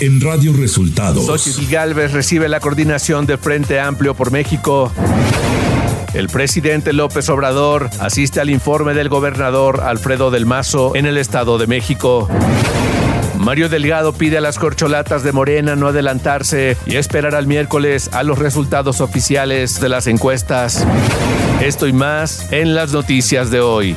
en Radio Resultados. Xochitl Galvez recibe la coordinación de Frente Amplio por México. El presidente López Obrador asiste al informe del gobernador Alfredo del Mazo en el Estado de México. Mario Delgado pide a las corcholatas de Morena no adelantarse y esperar al miércoles a los resultados oficiales de las encuestas. Esto y más en las noticias de hoy.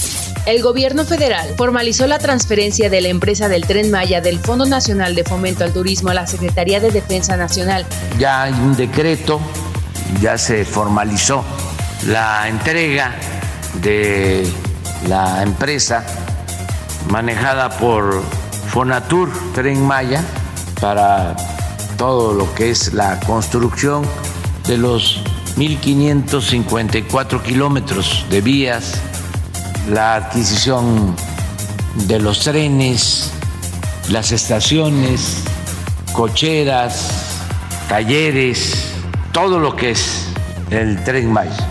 El gobierno federal formalizó la transferencia de la empresa del Tren Maya del Fondo Nacional de Fomento al Turismo a la Secretaría de Defensa Nacional. Ya hay un decreto, ya se formalizó la entrega de la empresa manejada por Fonatur Tren Maya para todo lo que es la construcción de los 1.554 kilómetros de vías la adquisición de los trenes, las estaciones, cocheras, talleres, todo lo que es el tren Maya.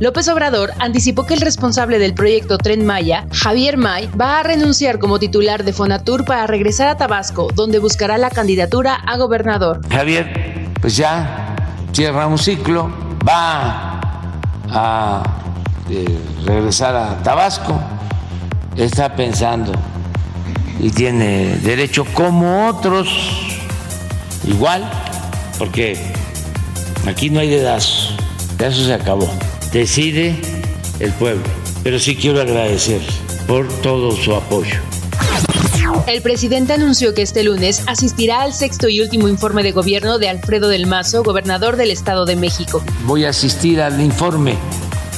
López Obrador anticipó que el responsable del proyecto Tren Maya, Javier May, va a renunciar como titular de Fonatur para regresar a Tabasco, donde buscará la candidatura a gobernador. Javier, pues ya cierra un ciclo, va a de regresar a Tabasco, está pensando y tiene derecho como otros, igual, porque aquí no hay dedazo, eso se acabó, decide el pueblo, pero sí quiero agradecer por todo su apoyo. El presidente anunció que este lunes asistirá al sexto y último informe de gobierno de Alfredo del Mazo, gobernador del Estado de México. Voy a asistir al informe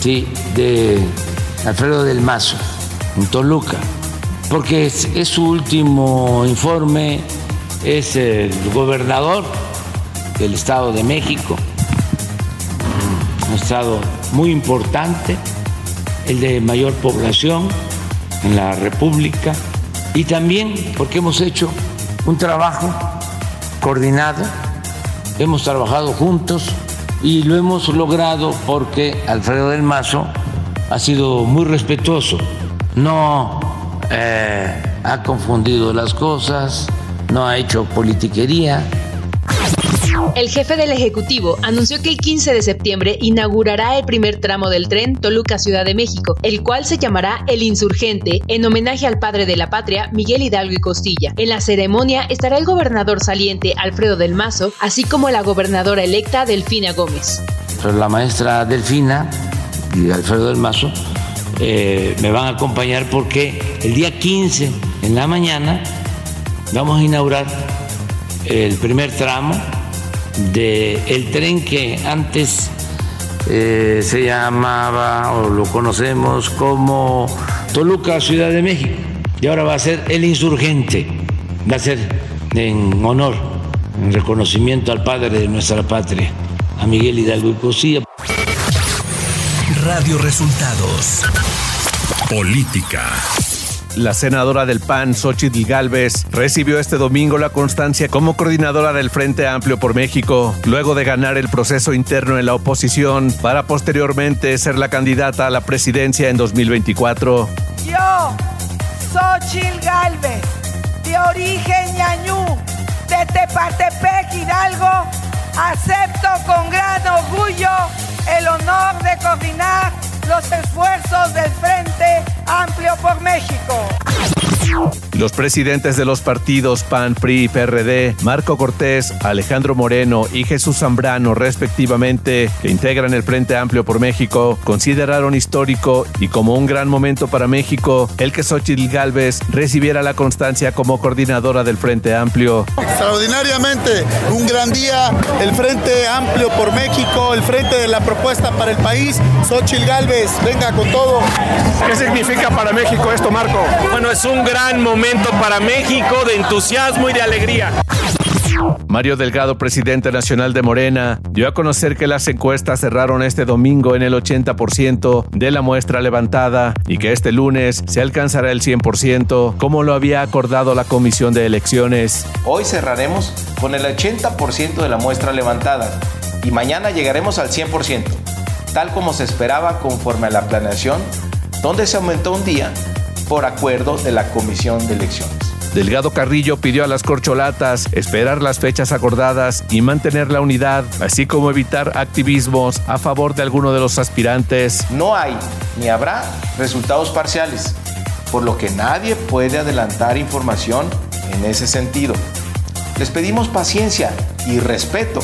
sí, de Alfredo del Mazo, en Toluca, porque es, su último informe, es el gobernador del Estado de México, un estado muy importante, el de mayor población en la República, y también porque hemos hecho un trabajo coordinado, hemos trabajado juntos y lo hemos logrado porque Alfredo del Mazo ha sido muy respetuoso, no eh, ha confundido las cosas, no ha hecho politiquería el jefe del Ejecutivo anunció que el 15 de septiembre inaugurará el primer tramo del tren Toluca-Ciudad de México, el cual se llamará El Insurgente, en homenaje al padre de la patria, Miguel Hidalgo y Costilla. En la ceremonia estará el gobernador saliente Alfredo del Mazo, así como la gobernadora electa Delfina Gómez. La maestra Delfina y Alfredo del Mazo eh, me van a acompañar porque el día 15 en la mañana vamos a inaugurar el primer tramo del el tren que antes eh, se llamaba o lo conocemos como Toluca, Ciudad de México, y ahora va a ser el insurgente, va a ser en honor, en reconocimiento al padre de nuestra patria, a Miguel Hidalgo y Cosilla. Radio Resultados. Política. La senadora del PAN, Xochitl Galvez, recibió este domingo la constancia como coordinadora del Frente Amplio por México, luego de ganar el proceso interno en la oposición para posteriormente ser la candidata a la presidencia en 2024. Yo, Xochitl Galvez, de origen ñañú, de Tepatepec, Hidalgo, acepto con gran orgullo el honor de coordinar los esfuerzos del Frente Amplio por México. Los presidentes de los partidos PAN, PRI y PRD, Marco Cortés, Alejandro Moreno y Jesús Zambrano, respectivamente, que integran el Frente Amplio por México, consideraron histórico y como un gran momento para México el que Xochitl Galvez recibiera la constancia como coordinadora del Frente Amplio. Extraordinariamente, un gran día, el Frente Amplio por México, el Frente de la Propuesta para el País, Xochitl Galvez, venga con todo. ¿Qué significa para México esto, Marco? Bueno, es un gran momento para México de entusiasmo y de alegría. Mario Delgado, presidente nacional de Morena, dio a conocer que las encuestas cerraron este domingo en el 80% de la muestra levantada y que este lunes se alcanzará el 100%, como lo había acordado la Comisión de Elecciones. Hoy cerraremos con el 80% de la muestra levantada y mañana llegaremos al 100%, tal como se esperaba conforme a la planeación, donde se aumentó un día por acuerdo de la Comisión de Elecciones. Delgado Carrillo pidió a las corcholatas esperar las fechas acordadas y mantener la unidad, así como evitar activismos a favor de alguno de los aspirantes. No hay ni habrá resultados parciales, por lo que nadie puede adelantar información en ese sentido. Les pedimos paciencia y respeto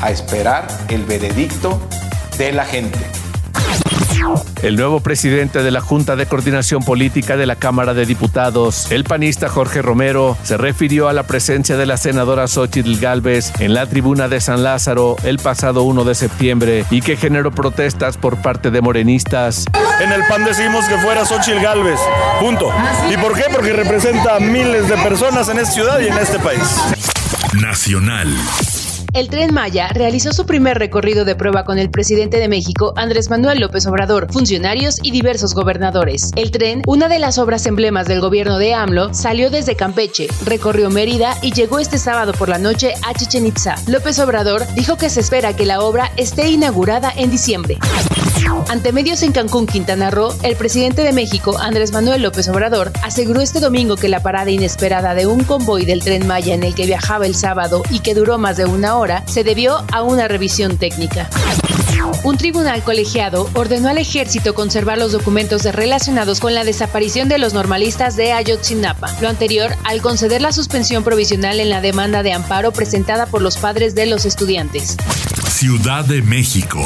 a esperar el veredicto de la gente. El nuevo presidente de la Junta de Coordinación Política de la Cámara de Diputados, el panista Jorge Romero, se refirió a la presencia de la senadora Xochitl Galvez en la tribuna de San Lázaro el pasado 1 de septiembre y que generó protestas por parte de morenistas. En el PAN decimos que fuera Xochitl Galvez, punto. ¿Y por qué? Porque representa a miles de personas en esta ciudad y en este país. Nacional. El tren Maya realizó su primer recorrido de prueba con el presidente de México, Andrés Manuel López Obrador, funcionarios y diversos gobernadores. El tren, una de las obras emblemas del gobierno de AMLO, salió desde Campeche, recorrió Mérida y llegó este sábado por la noche a Chichen Itza. López Obrador dijo que se espera que la obra esté inaugurada en diciembre. Ante medios en Cancún, Quintana Roo, el presidente de México, Andrés Manuel López Obrador, aseguró este domingo que la parada inesperada de un convoy del tren Maya en el que viajaba el sábado y que duró más de una hora se debió a una revisión técnica. Un tribunal colegiado ordenó al ejército conservar los documentos relacionados con la desaparición de los normalistas de Ayotzinapa, lo anterior al conceder la suspensión provisional en la demanda de amparo presentada por los padres de los estudiantes. Ciudad de México.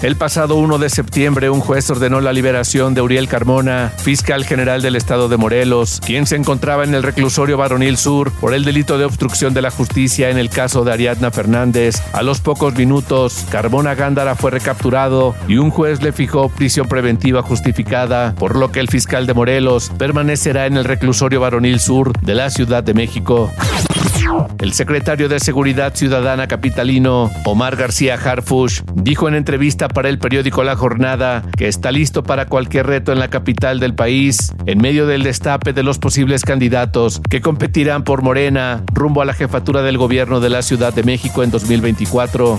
El pasado 1 de septiembre, un juez ordenó la liberación de Uriel Carmona, fiscal general del estado de Morelos, quien se encontraba en el reclusorio Varonil Sur por el delito de obstrucción de la justicia en el caso de Ariadna Fernández. A los pocos minutos, Carmona Gándara fue recapturado y un juez le fijó prisión preventiva justificada, por lo que el fiscal de Morelos permanecerá en el reclusorio Varonil Sur de la Ciudad de México. El secretario de Seguridad Ciudadana capitalino, Omar García Harfush, dijo en entrevista para el periódico La Jornada que está listo para cualquier reto en la capital del país, en medio del destape de los posibles candidatos que competirán por Morena rumbo a la jefatura del gobierno de la Ciudad de México en 2024.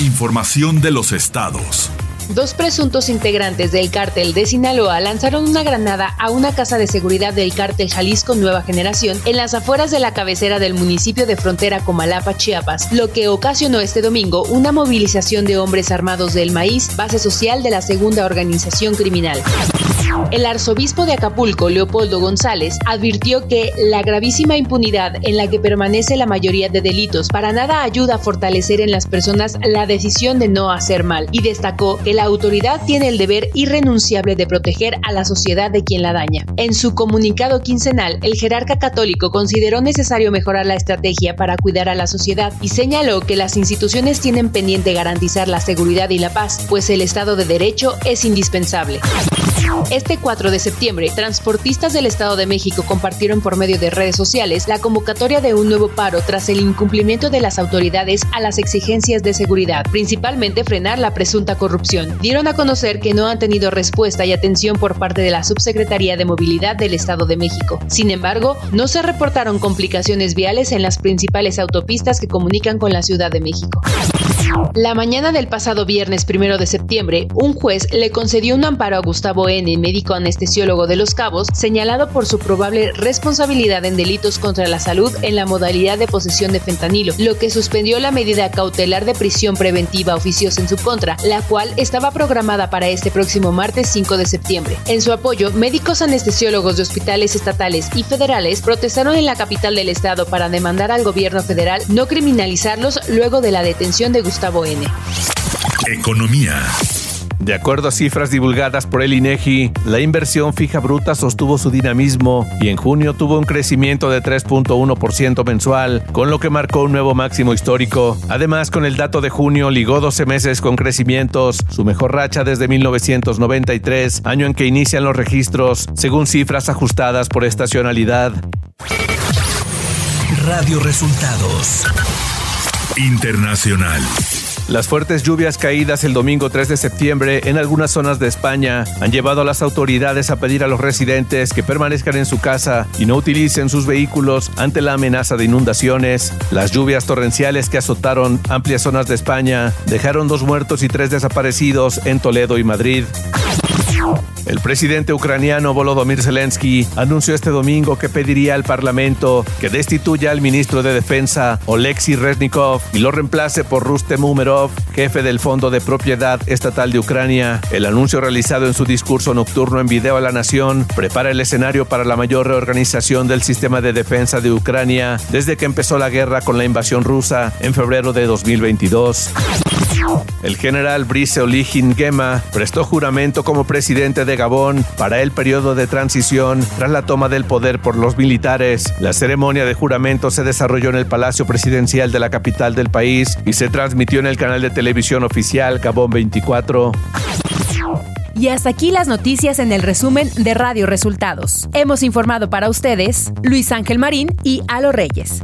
Información de los estados. Dos presuntos integrantes del cártel de Sinaloa lanzaron una granada a una casa de seguridad del cártel Jalisco Nueva Generación en las afueras de la cabecera del municipio de frontera Comalapa, Chiapas, lo que ocasionó este domingo una movilización de hombres armados del maíz, base social de la segunda organización criminal. El arzobispo de Acapulco, Leopoldo González, advirtió que la gravísima impunidad en la que permanece la mayoría de delitos para nada ayuda a fortalecer en las personas la decisión de no hacer mal y destacó que la autoridad tiene el deber irrenunciable de proteger a la sociedad de quien la daña. En su comunicado quincenal, el jerarca católico consideró necesario mejorar la estrategia para cuidar a la sociedad y señaló que las instituciones tienen pendiente garantizar la seguridad y la paz, pues el Estado de Derecho es indispensable. Este 4 de septiembre, transportistas del Estado de México compartieron por medio de redes sociales la convocatoria de un nuevo paro tras el incumplimiento de las autoridades a las exigencias de seguridad, principalmente frenar la presunta corrupción. Dieron a conocer que no han tenido respuesta y atención por parte de la Subsecretaría de Movilidad del Estado de México. Sin embargo, no se reportaron complicaciones viales en las principales autopistas que comunican con la Ciudad de México. La mañana del pasado viernes 1 de septiembre, un juez le concedió un amparo a Gustavo N., médico anestesiólogo de Los Cabos, señalado por su probable responsabilidad en delitos contra la salud en la modalidad de posesión de fentanilo, lo que suspendió la medida cautelar de prisión preventiva oficiosa en su contra, la cual estaba programada para este próximo martes 5 de septiembre. En su apoyo, médicos anestesiólogos de hospitales estatales y federales protestaron en la capital del estado para demandar al gobierno federal no criminalizarlos luego de la detención de Gustavo Gustavo N. Economía. De acuerdo a cifras divulgadas por el INEGI, la inversión fija bruta sostuvo su dinamismo y en junio tuvo un crecimiento de 3.1% mensual, con lo que marcó un nuevo máximo histórico. Además, con el dato de junio ligó 12 meses con crecimientos, su mejor racha desde 1993, año en que inician los registros, según cifras ajustadas por estacionalidad. Radio Resultados Internacional. Las fuertes lluvias caídas el domingo 3 de septiembre en algunas zonas de España han llevado a las autoridades a pedir a los residentes que permanezcan en su casa y no utilicen sus vehículos ante la amenaza de inundaciones. Las lluvias torrenciales que azotaron amplias zonas de España dejaron dos muertos y tres desaparecidos en Toledo y Madrid. El presidente ucraniano Volodymyr Zelensky anunció este domingo que pediría al Parlamento que destituya al ministro de Defensa Oleksiy Reznikov y lo reemplace por Rustem Umerov, jefe del Fondo de Propiedad Estatal de Ucrania. El anuncio realizado en su discurso nocturno en video a la nación prepara el escenario para la mayor reorganización del sistema de defensa de Ucrania desde que empezó la guerra con la invasión rusa en febrero de 2022. El general Brice Oligin Gema prestó juramento como presidente de Gabón para el periodo de transición tras la toma del poder por los militares. La ceremonia de juramento se desarrolló en el Palacio Presidencial de la capital del país y se transmitió en el canal de televisión oficial Gabón 24. Y hasta aquí las noticias en el resumen de Radio Resultados. Hemos informado para ustedes Luis Ángel Marín y Alo Reyes.